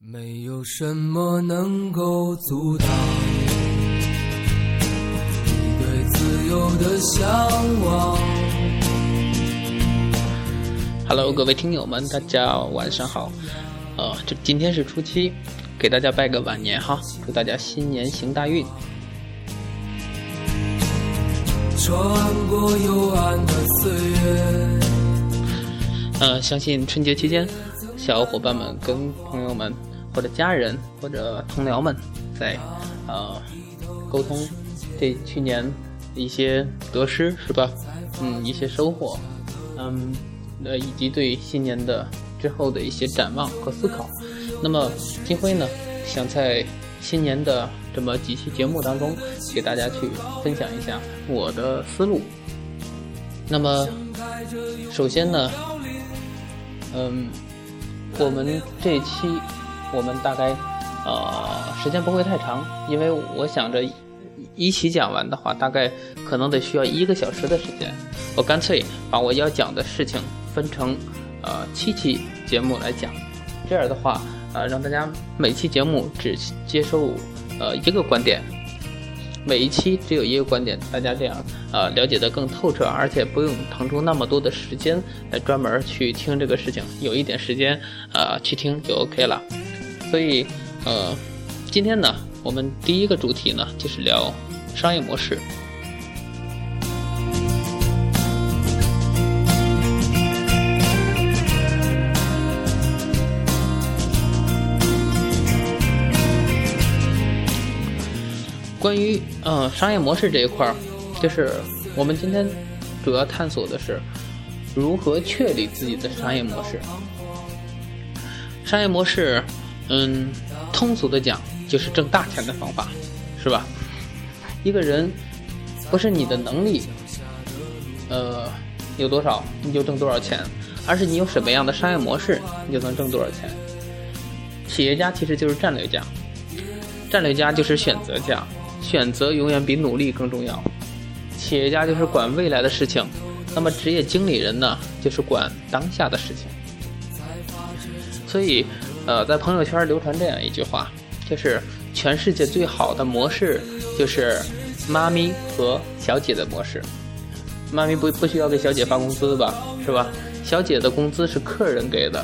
没有什么能够阻挡你对自由的向往。Hello，各位听友们，大家晚上好。呃，这今天是初七，给大家拜个晚年哈，祝大家新年行大运。穿过幽暗的岁月，呃，相信春节期间，小伙伴们跟朋友们或者家人或者同僚们在呃沟通这去年一些得失是吧？嗯，一些收获，嗯，呃，以及对新年的之后的一些展望和思考。那么金辉呢，想在新年的这么几期节目当中，给大家去分享一下我的思路。那么，首先呢，嗯，我们这期我们大概呃时间不会太长，因为我想着一期讲完的话，大概可能得需要一个小时的时间。我干脆把我要讲的事情分成呃七期节目来讲，这样的话呃让大家每期节目只接受呃一个观点。每一期只有一个观点，大家这样呃了解的更透彻，而且不用腾出那么多的时间来专门去听这个事情，有一点时间呃去听就 OK 了。所以呃，今天呢，我们第一个主题呢就是聊商业模式。关于呃商业模式这一块儿，就是我们今天主要探索的是如何确立自己的商业模式。商业模式，嗯，通俗的讲就是挣大钱的方法，是吧？一个人不是你的能力，呃，有多少你就挣多少钱，而是你有什么样的商业模式，你就能挣多少钱。企业家其实就是战略家，战略家就是选择家。选择永远比努力更重要。企业家就是管未来的事情，那么职业经理人呢，就是管当下的事情。所以，呃，在朋友圈流传这样一句话，就是全世界最好的模式就是妈咪和小姐的模式。妈咪不不需要给小姐发工资吧，是吧？小姐的工资是客人给的，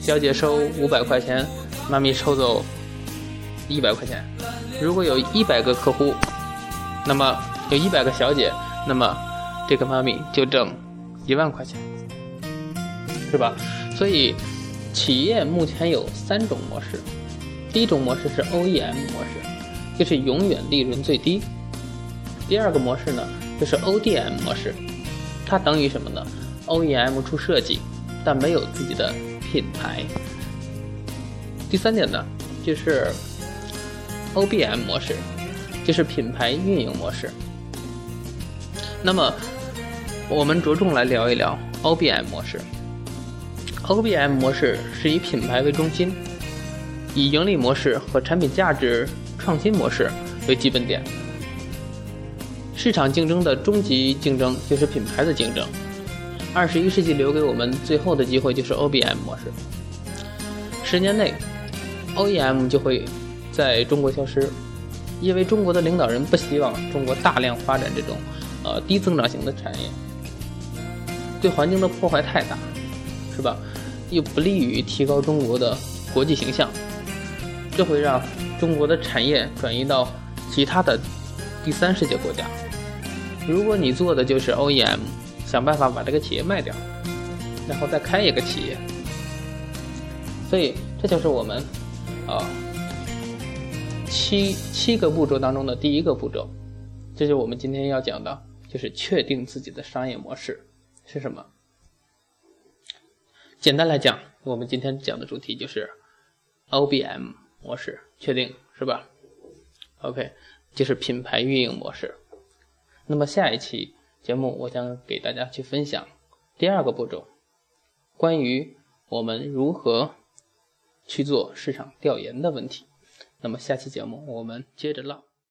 小姐收五百块钱，妈咪抽走一百块钱。如果有一百个客户，那么有一百个小姐，那么这个妈咪就挣一万块钱，是吧？所以企业目前有三种模式，第一种模式是 OEM 模式，就是永远利润最低；第二个模式呢，就是 ODM 模式，它等于什么呢？OEM 出设计，但没有自己的品牌；第三点呢，就是。OBM 模式就是品牌运营模式。那么，我们着重来聊一聊 OBM 模式。OBM 模式是以品牌为中心，以盈利模式和产品价值创新模式为基本点。市场竞争的终极竞争就是品牌的竞争。二十一世纪留给我们最后的机会就是 OBM 模式。十年内，OEM 就会。在中国消失，因为中国的领导人不希望中国大量发展这种呃低增长型的产业，对环境的破坏太大，是吧？又不利于提高中国的国际形象，这会让中国的产业转移到其他的第三世界国家。如果你做的就是 OEM，想办法把这个企业卖掉，然后再开一个企业，所以这就是我们啊。七七个步骤当中的第一个步骤，这就是我们今天要讲的，就是确定自己的商业模式是什么。简单来讲，我们今天讲的主题就是 OBM 模式，确定是吧？OK，就是品牌运营模式。那么下一期节目，我将给大家去分享第二个步骤，关于我们如何去做市场调研的问题。那么下期节目我们接着唠。